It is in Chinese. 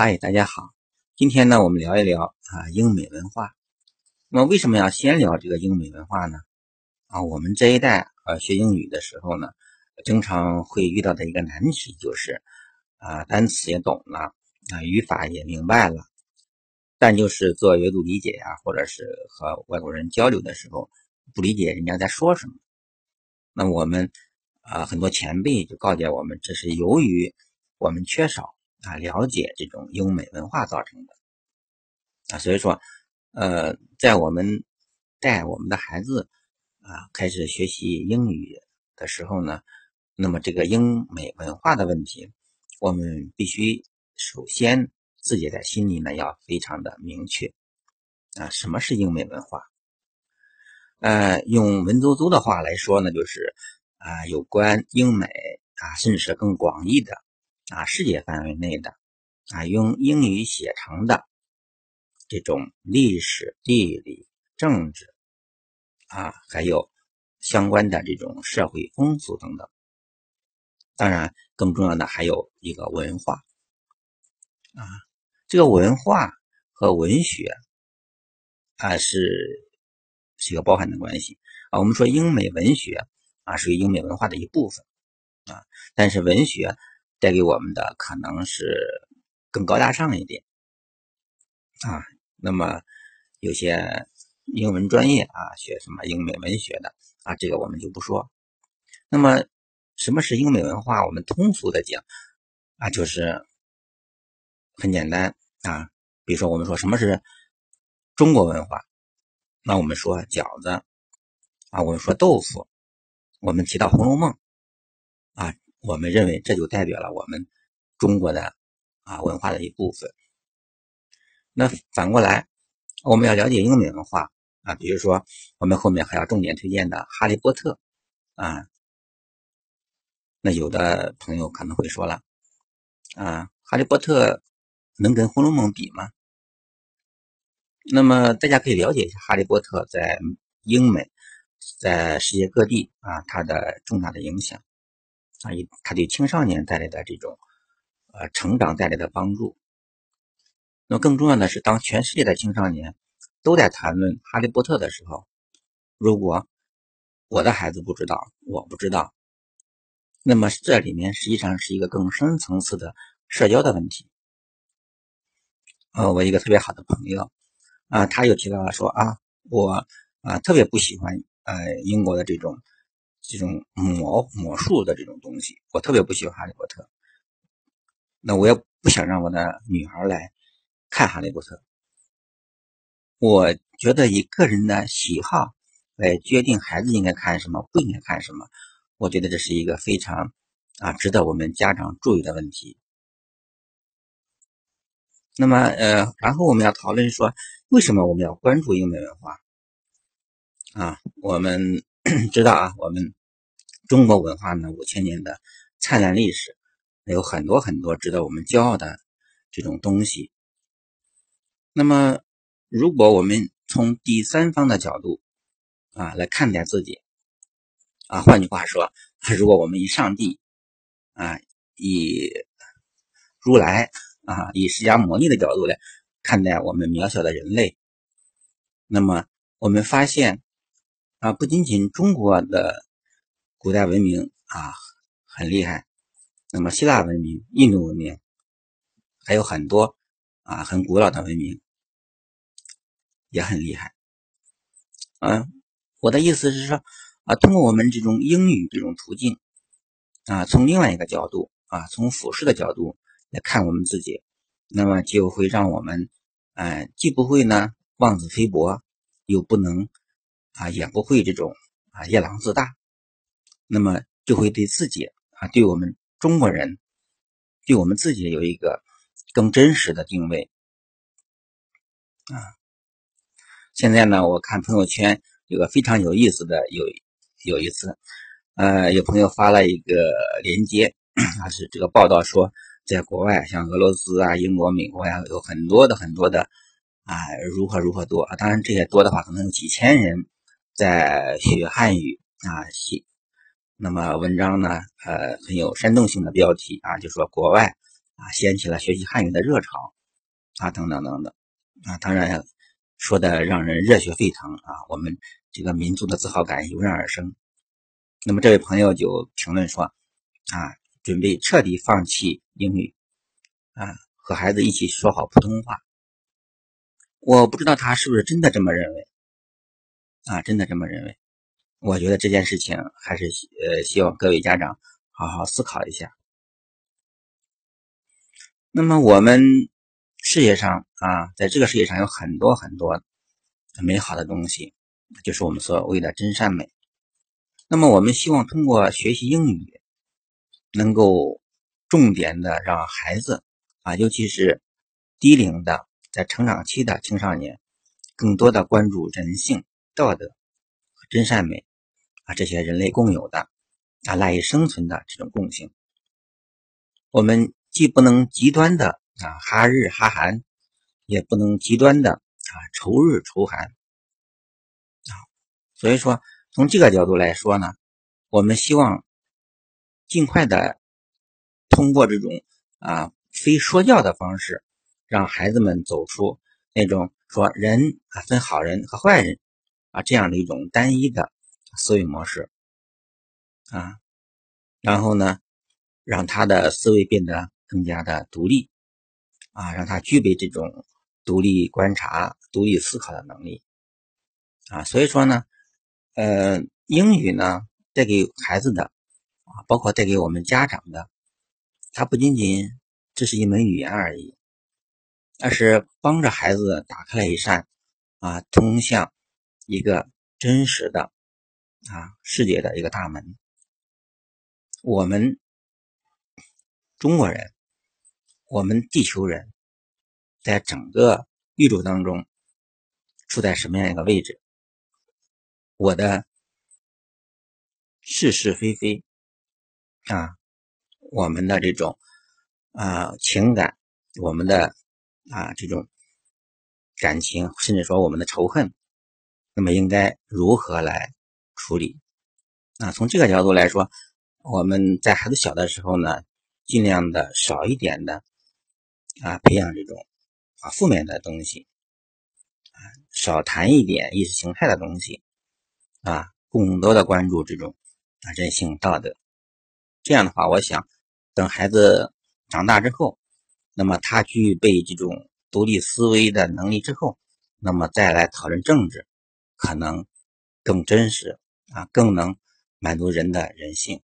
嗨，大家好，今天呢，我们聊一聊啊英美文化。那么为什么要先聊这个英美文化呢？啊，我们这一代呃学英语的时候呢，经常会遇到的一个难题就是啊单词也懂了啊语法也明白了，但就是做阅读理解呀，或者是和外国人交流的时候不理解人家在说什么。那我们啊很多前辈就告诫我们，这是由于我们缺少。啊，了解这种英美文化造成的啊，所以说，呃，在我们带我们的孩子啊开始学习英语的时候呢，那么这个英美文化的问题，我们必须首先自己在心里呢要非常的明确啊，什么是英美文化？呃，用文绉绉的话来说呢，就是啊，有关英美啊，甚至是更广义的。啊，世界范围内的啊，用英语写成的这种历史、地理、政治啊，还有相关的这种社会风俗等等。当然，更重要的还有一个文化啊，这个文化和文学啊是是一个包含的关系啊。我们说英美文学啊，属于英美文化的一部分啊，但是文学。带给我们的可能是更高大上一点啊。那么有些英文专业啊，学什么英美文学的啊，这个我们就不说。那么什么是英美文化？我们通俗的讲啊，就是很简单啊。比如说，我们说什么是中国文化？那我们说饺子啊，我们说豆腐，我们提到《红楼梦》啊。我们认为这就代表了我们中国的啊文化的一部分。那反过来，我们要了解英美文化啊，比如说我们后面还要重点推荐的《哈利波特》啊。那有的朋友可能会说了啊，《哈利波特》能跟《红楼梦》比吗？那么大家可以了解一下《哈利波特》在英美，在世界各地啊它的重大的影响。啊，以他对青少年带来的这种呃成长带来的帮助。那更重要的是，当全世界的青少年都在谈论《哈利波特》的时候，如果我的孩子不知道，我不知道，那么这里面实际上是一个更深层次的社交的问题。呃，我一个特别好的朋友啊，他又提到了说啊，我啊特别不喜欢呃英国的这种。这种魔魔术的这种东西，我特别不喜欢《哈利波特》。那我也不想让我的女孩来看《哈利波特》。我觉得以个人的喜好来决定孩子应该看什么，不应该看什么，我觉得这是一个非常啊值得我们家长注意的问题。那么，呃，然后我们要讨论说，为什么我们要关注英美文化？啊，我们 知道啊，我们。中国文化呢，五千年的灿烂历史，有很多很多值得我们骄傲的这种东西。那么，如果我们从第三方的角度啊来看待自己啊，换句话说，如果我们以上帝啊、以如来啊、以释迦牟尼的角度来看待我们渺小的人类，那么我们发现啊，不仅仅中国的。古代文明啊很厉害，那么希腊文明、印度文明还有很多啊很古老的文明也很厉害。嗯，我的意思是说啊，通过我们这种英语这种途径啊，从另外一个角度啊，从俯视的角度来看我们自己，那么就会让我们嗯，既不会呢妄自菲薄，又不能啊也不会这种啊夜郎自大。那么就会对自己啊，对我们中国人，对我们自己有一个更真实的定位啊。现在呢，我看朋友圈有个非常有意思的，有有一次，呃，有朋友发了一个链接，啊，是这个报道说，在国外像俄罗斯啊、英国、美国呀，有很多的很多的啊，如何如何多啊。当然这些多的话，可能有几千人在学汉语啊，写。那么文章呢，呃，很有煽动性的标题啊，就说国外啊，掀起了学习汉语的热潮啊，等等等等啊，当然说的让人热血沸腾啊，我们这个民族的自豪感油然而生。那么这位朋友就评论说啊，准备彻底放弃英语啊，和孩子一起说好普通话。我不知道他是不是真的这么认为啊，真的这么认为。我觉得这件事情还是呃，希望各位家长好好思考一下。那么我们世界上啊，在这个世界上有很多很多美好的东西，就是我们所谓的真善美。那么我们希望通过学习英语，能够重点的让孩子啊，尤其是低龄的在成长期的青少年，更多的关注人性、道德和真善美啊，这些人类共有的啊赖以生存的这种共性。我们。既不能极端的啊哈日哈韩，也不能极端的啊仇日仇韩啊，所以说从这个角度来说呢，我们希望尽快的通过这种啊非说教的方式，让孩子们走出那种说人啊分好人和坏人啊这样的一种单一的思维模式啊，然后呢，让他的思维变得。更加的独立啊，让他具备这种独立观察、独立思考的能力啊。所以说呢，呃，英语呢带给孩子的啊，包括带给我们家长的，它不仅仅只是一门语言而已，而是帮着孩子打开了一扇啊通向一个真实的啊世界的一个大门。我们中国人。我们地球人在整个宇宙当中处在什么样一个位置？我的是是非非啊，我们的这种啊情感，我们的啊这种感情，甚至说我们的仇恨，那么应该如何来处理？啊，从这个角度来说，我们在孩子小的时候呢，尽量的少一点的。啊，培养这种啊负面的东西，啊少谈一点意识形态的东西，啊更多的关注这种啊人性道德。这样的话，我想等孩子长大之后，那么他具备这种独立思维的能力之后，那么再来讨论政治，可能更真实啊，更能满足人的人性。